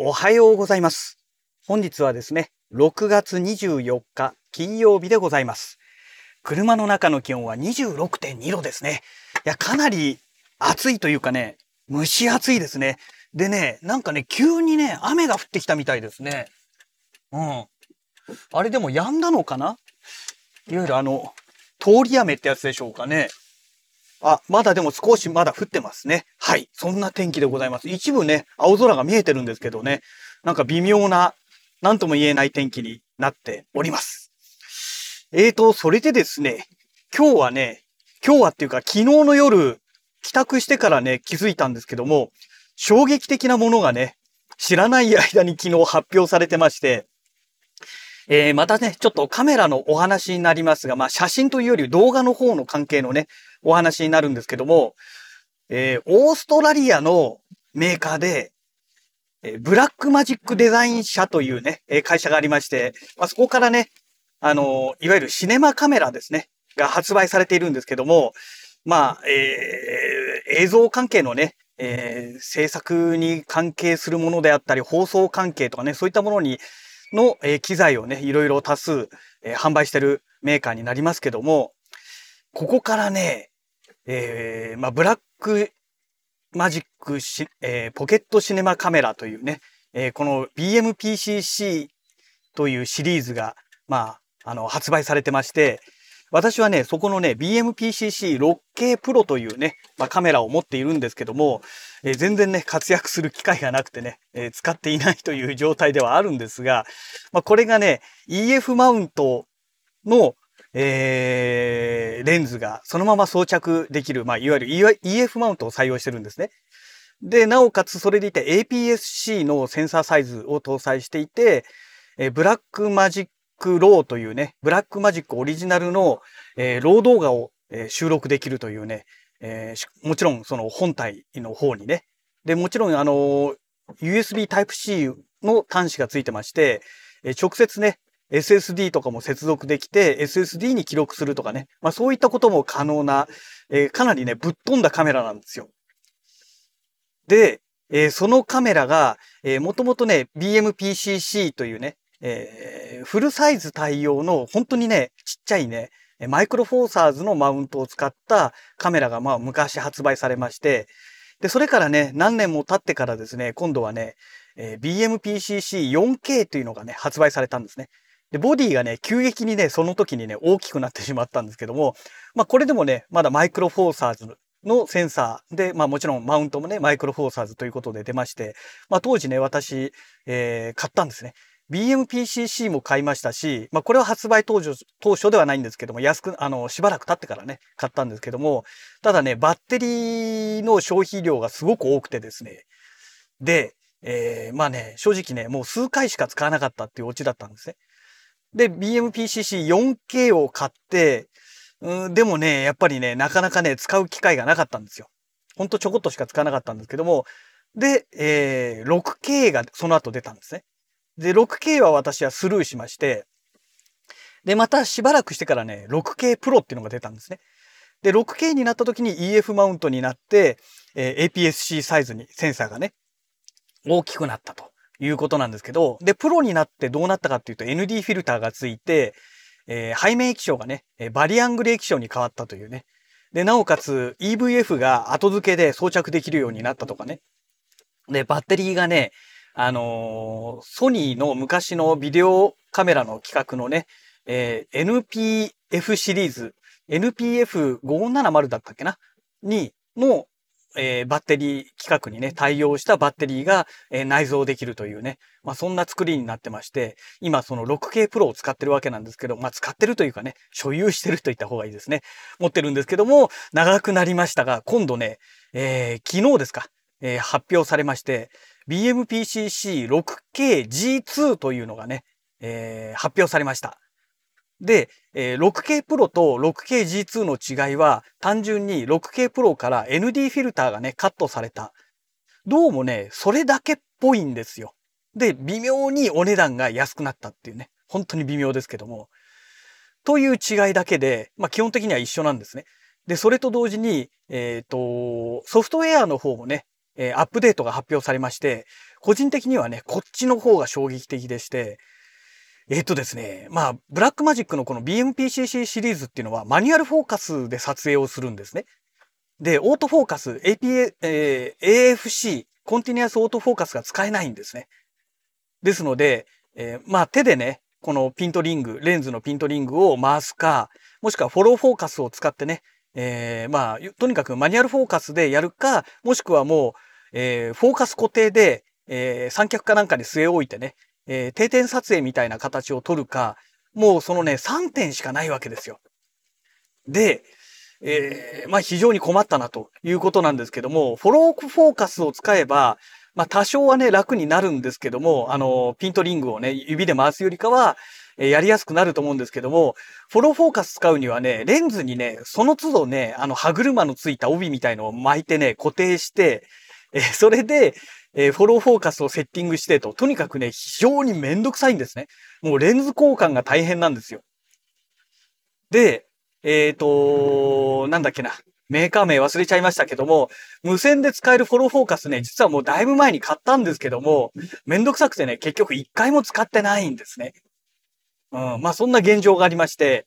おはようございます。本日はですね、6月24日金曜日でございます。車の中の気温は26.2度ですね。いや、かなり暑いというかね、蒸し暑いですね。でね、なんかね、急にね、雨が降ってきたみたいですね。うん。あれでも止んだのかな？いわゆるあの、通り雨ってやつでしょうかね。あ、まだでも少しまだ降ってますね。はい。そんな天気でございます。一部ね、青空が見えてるんですけどね。なんか微妙な、なんとも言えない天気になっております。えーと、それでですね、今日はね、今日はっていうか昨日の夜、帰宅してからね、気づいたんですけども、衝撃的なものがね、知らない間に昨日発表されてまして、えー、またね、ちょっとカメラのお話になりますが、まあ写真というより動画の方の関係のね、お話になるんですけども、えー、オーストラリアのメーカーで、えー、ブラックマジックデザイン社というね、えー、会社がありまして、まあ、そこからね、あのいわゆるシネマカメラですね、が発売されているんですけども、まあ、えー、映像関係のね、えー、制作に関係するものであったり、放送関係とかね、そういったものに、の、えー、機材をね、いろいろ多数、えー、販売してるメーカーになりますけども、ここからね、えー、まあ、ブラックマジックし、えー、ポケットシネマカメラというね、えー、この BMPCC というシリーズが、まあ、あの、発売されてまして、私はね、そこのね、BMPCC6K プロというね、まあ、カメラを持っているんですけども、えー、全然ね、活躍する機会がなくてね、えー、使っていないという状態ではあるんですが、まあ、これがね、EF マウントの、えー、レンズがそのまま装着できる、まあ、いわゆる EF マウントを採用してるんですね。で、なおかつそれでいて APS-C のセンサーサイズを搭載していて、えー、ブラックマジックローというね、ブラックマジックオリジナルの、えー、ロー動画を、えー、収録できるというね、えー、もちろんその本体の方にね。で、もちろんあの、USB Type-C の端子がついてまして、直接ね、SSD とかも接続できて、SSD に記録するとかね。まあそういったことも可能な、えー、かなりね、ぶっ飛んだカメラなんですよ。で、えー、そのカメラが、えー、もともとね、BMPCC というね、えー、フルサイズ対応の本当にね、ちっちゃいね、マイクロフォーサーズのマウントを使ったカメラがまあ昔発売されまして、で、それからね、何年も経ってからですね、今度はね、えー、BMPCC4K というのがね、発売されたんですね。で、ボディがね、急激にね、その時にね、大きくなってしまったんですけども、まあこれでもね、まだマイクロフォーサーズのセンサーで、まあもちろんマウントもね、マイクロフォーサーズということで出まして、まあ当時ね、私、えー、買ったんですね。BMPCC も買いましたし、まあこれは発売当初当初ではないんですけども、安く、あの、しばらく経ってからね、買ったんですけども、ただね、バッテリーの消費量がすごく多くてですね、で、えー、まあね、正直ね、もう数回しか使わなかったっていうオチだったんですね。で、BMPCC4K を買って、うん、でもね、やっぱりね、なかなかね、使う機会がなかったんですよ。ほんとちょこっとしか使わなかったんですけども、で、えー、6K がその後出たんですね。で、6K は私はスルーしまして、で、またしばらくしてからね、6K プロっていうのが出たんですね。で、6K になった時に EF マウントになって、えー、APS-C サイズにセンサーがね、大きくなったということなんですけど、で、プロになってどうなったかっていうと ND フィルターがついて、えー、背面液晶がね、バリアングル液晶に変わったというね。で、なおかつ EVF が後付けで装着できるようになったとかね。で、バッテリーがね、あのー、ソニーの昔のビデオカメラの規格のね、えー、NPF シリーズ、NPF570 だったっけな？に、の、えー、バッテリー規格にね、対応したバッテリーが、えー、内蔵できるというね、まあそんな作りになってまして、今その 6K プロを使ってるわけなんですけど、まあ使ってるというかね、所有してると言った方がいいですね。持ってるんですけども、長くなりましたが、今度ね、えー、昨日ですか、えー、発表されまして、BMPCC6KG2 というのがね、えー、発表されました。で、えー、6K プロと 6KG2 の違いは単純に 6K プロから ND フィルターがね、カットされた。どうもね、それだけっぽいんですよ。で、微妙にお値段が安くなったっていうね。本当に微妙ですけども。という違いだけで、まあ基本的には一緒なんですね。で、それと同時に、えっ、ー、と、ソフトウェアの方もね、え、アップデートが発表されまして、個人的にはね、こっちの方が衝撃的でして、えっとですね、まあ、ブラックマジックのこの BMPCC シリーズっていうのはマニュアルフォーカスで撮影をするんですね。で、オートフォーカス、APA、えー、AFC、コンティニュアスオートフォーカスが使えないんですね。ですので、えー、まあ手でね、このピントリング、レンズのピントリングを回すか、もしくはフォローフォーカスを使ってね、えー、まあ、とにかくマニュアルフォーカスでやるか、もしくはもう、えー、フォーカス固定で、えー、三脚かなんかに据え置いてね、えー、定点撮影みたいな形を取るか、もうそのね、3点しかないわけですよ。で、えー、まあ非常に困ったなということなんですけども、フォローフォーカスを使えば、まあ多少はね、楽になるんですけども、あの、ピントリングをね、指で回すよりかは、えやりやすくなると思うんですけども、フォローフォーカス使うにはね、レンズにね、その都度ね、あの歯車のついた帯みたいのを巻いてね、固定して、えそれで、えフォローフォーカスをセッティングしてと、とにかくね、非常にめんどくさいんですね。もうレンズ交換が大変なんですよ。で、えっ、ー、と、なんだっけな。メーカー名忘れちゃいましたけども、無線で使えるフォローフォーカスね、実はもうだいぶ前に買ったんですけども、めんどくさくてね、結局一回も使ってないんですね。うん、まあそんな現状がありまして、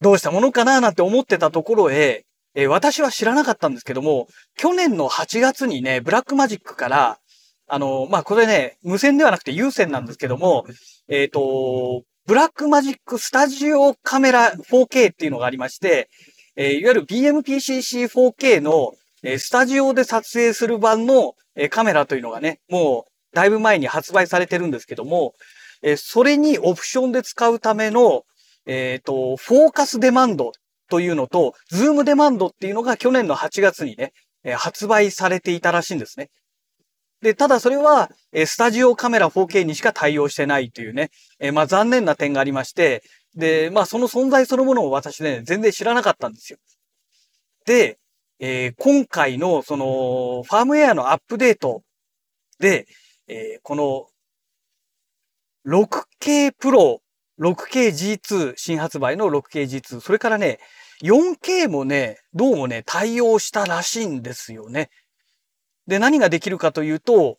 どうしたものかななんて思ってたところへ、えー、私は知らなかったんですけども、去年の8月にね、ブラックマジックから、あの、まあ、これね、無線ではなくて有線なんですけども、えっ、ー、と、ブラックマジックスタジオカメラ 4K っていうのがありまして、えー、いわゆる BMPCC4K の、えー、スタジオで撮影する版の、えー、カメラというのがね、もうだいぶ前に発売されてるんですけども、えー、それにオプションで使うための、えっ、と、フォーカスデマンドというのと、ズームデマンドっていうのが去年の8月にね、え、発売されていたらしいんですね。で、ただそれは、え、スタジオカメラ 4K にしか対応してないというね、え、まあ残念な点がありまして、で、まあその存在そのものを私ね、全然知らなかったんですよ。で、えー、今回のそのファームウェアのアップデートで、えー、この 6K Pro、6KG2 新発売の 6KG2、それからね、4K もね、どうもね、対応したらしいんですよね。で、何ができるかというと、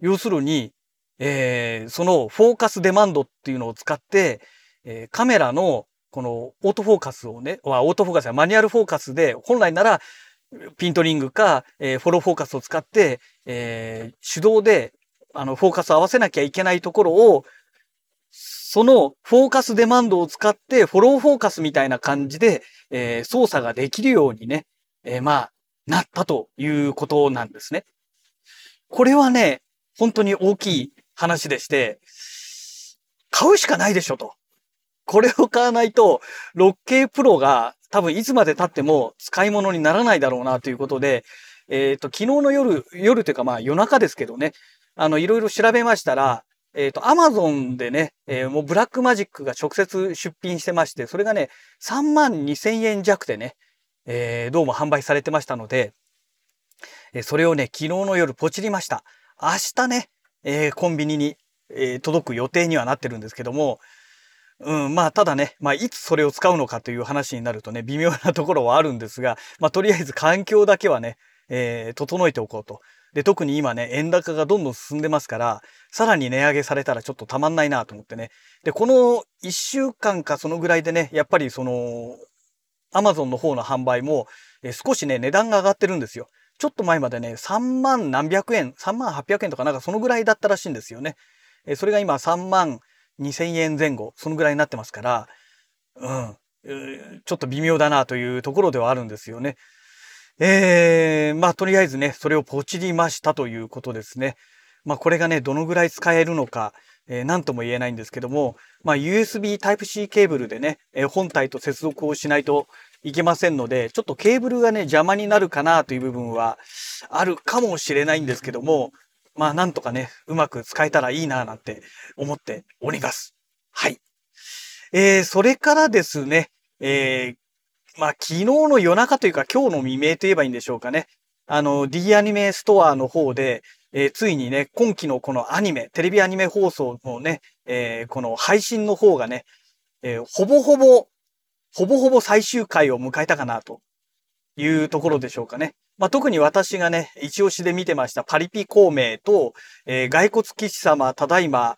要するに、えー、そのフォーカスデマンドっていうのを使って、えー、カメラのこのオートフォーカスをね、オートフォーカスやマニュアルフォーカスで、本来ならピントリングか、えー、フォローフォーカスを使って、えー、手動であの、フォーカスを合わせなきゃいけないところを、そのフォーカスデマンドを使ってフォローフォーカスみたいな感じで、えー、操作ができるようにね、えー、まあ、なったということなんですね。これはね、本当に大きい話でして、買うしかないでしょと。これを買わないと、6K プロが多分いつまで経っても使い物にならないだろうなということで、えっ、ー、と、昨日の夜、夜というかまあ夜中ですけどね、あの、いろいろ調べましたら、えっ、ー、と、アマゾンでね、えー、もうブラックマジックが直接出品してまして、それがね、3万2千円弱でね、えー、どうも販売されてましたので、えそれをね、昨日の夜ポチりました。明日ね、えコンビニに、え届く予定にはなってるんですけども、うん、まあ、ただね、まあ、いつそれを使うのかという話になるとね、微妙なところはあるんですが、まあ、とりあえず環境だけはね、え、整えておこうとで、特に今ね、円高がどんどん進んでますから、さらに値上げされたらちょっとたまんないなと思ってね。で、この1週間かそのぐらいでね、やっぱりその、アマゾンの方の販売も、え少しね、値段が上がってるんですよ。ちょっと前までね、3万何百円、3万800円とかなんかそのぐらいだったらしいんですよね。えそれが今3万2000円前後、そのぐらいになってますから、うん、ちょっと微妙だなというところではあるんですよね。えー、まあとりあえずね、それをポチりましたということですね。まあこれがね、どのぐらい使えるのか、えー、何とも言えないんですけども、まあ USB Type-C ケーブルでね、えー、本体と接続をしないといけませんので、ちょっとケーブルがね、邪魔になるかなという部分はあるかもしれないんですけども、まあなんとかね、うまく使えたらいいななんて思っております。はい。えー、それからですね、えー、まあ、昨日の夜中というか今日の未明と言えばいいんでしょうかね。あの、D アニメストアの方で、えー、ついにね、今期のこのアニメ、テレビアニメ放送のね、えー、この配信の方がね、えー、ほぼほぼ、ほぼほぼ最終回を迎えたかなというところでしょうかね。まあ、特に私がね、一押しで見てましたパリピ孔明と、えー、骸骨騎士様、ただいま、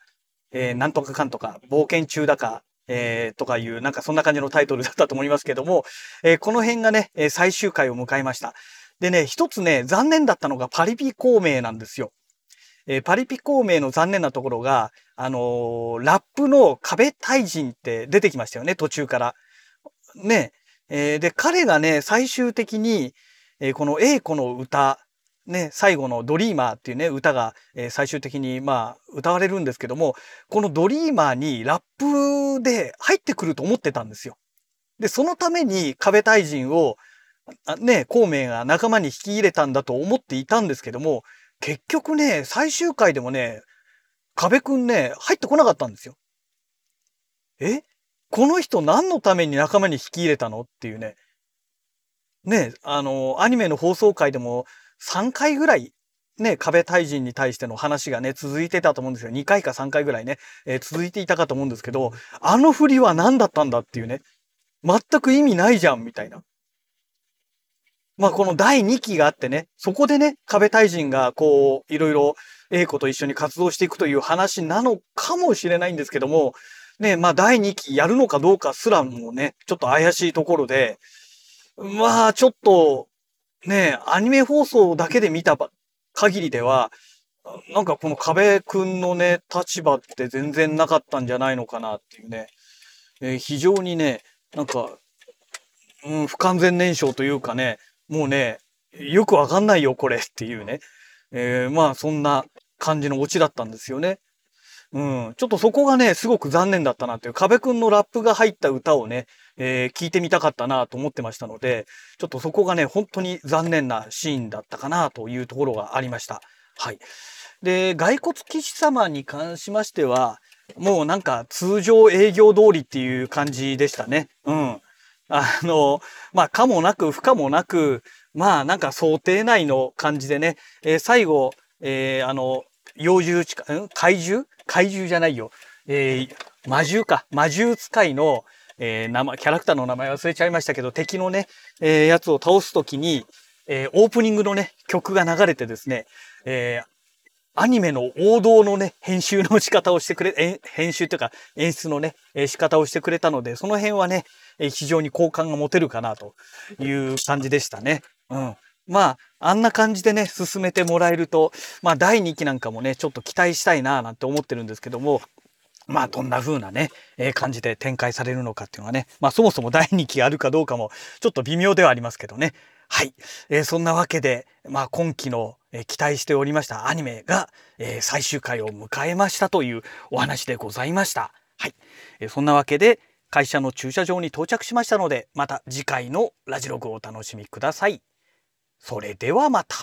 えー、なんとかかんとか、冒険中だか、えー、とかいう、なんかそんな感じのタイトルだったと思いますけども、えー、この辺がね、最終回を迎えました。でね、一つね、残念だったのがパリピ孔明なんですよ。えー、パリピ孔明の残念なところが、あのー、ラップの壁大人って出てきましたよね、途中から。ね。えー、で、彼がね、最終的に、えー、この A 子の歌、ね、最後のドリーマーっていうね、歌が、えー、最終的に、まあ、歌われるんですけども、このドリーマーにラップで入ってくると思ってたんですよ。で、そのために壁大人を、ね、孔明が仲間に引き入れたんだと思っていたんですけども、結局ね、最終回でもね、壁くんね、入ってこなかったんですよ。え？この人何のために仲間に引き入れたの？っていうね。ね、あの、アニメの放送回でも3回ぐらい、ね、壁対人に対しての話がね、続いてたと思うんですよ。2回か3回ぐらいね、えー、続いていたかと思うんですけど、あの振りは何だったんだっていうね。全く意味ないじゃん、みたいな。まあこの第2期があってね、そこでね、壁対人がこう、いろいろ A 子と一緒に活動していくという話なのかもしれないんですけども、ね、まあ第2期やるのかどうかすらもね、ちょっと怪しいところで、まあちょっと、ね、アニメ放送だけで見た限りでは、なんかこの壁くんのね、立場って全然なかったんじゃないのかなっていうね、えー、非常にね、なんか、うん、不完全燃焼というかね、もうね、よくわかんないよ、これっていうね。えー、まあ、そんな感じのオチだったんですよね。うん。ちょっとそこがね、すごく残念だったなっていう、壁くんのラップが入った歌をね、えー、聞いてみたかったなと思ってましたので、ちょっとそこがね、本当に残念なシーンだったかなというところがありました。はい。で、骸骨騎士様に関しましては、もうなんか通常営業通りっていう感じでしたね。うん。あの、まあ、かもなく不可もなく、まあ、なんか想定内の感じでね、えー、最後、えー、あの、幼獣地下、怪獣？怪獣じゃないよ。えー、魔獣か。魔獣使いの、えー、名前、キャラクターの名前忘れちゃいましたけど、敵のね、えー、やつを倒すときに、えー、オープニングのね、曲が流れてですね、えー、アニメの王道のね、編集の仕方をしてくれ、編集というか演出のね、仕方をしてくれたので、その辺はね、非常に好感が持てるかなという感じでしたね。うん。まあ、あんな感じでね、進めてもらえると、まあ、第2期なんかもね、ちょっと期待したいななんて思ってるんですけども、まあ、どんな風なね、えー、感じで展開されるのかっていうのはね、まあ、そもそも第2期あるかどうかも、ちょっと微妙ではありますけどね。はい。えー、そんなわけで、まあ、今期の、えー、期待しておりましたアニメが、え、最終回を迎えましたというお話でございました。はい。え、そんなわけで、会社の駐車場に到着しましたので、また次回のラジログをお楽しみください。それではまた。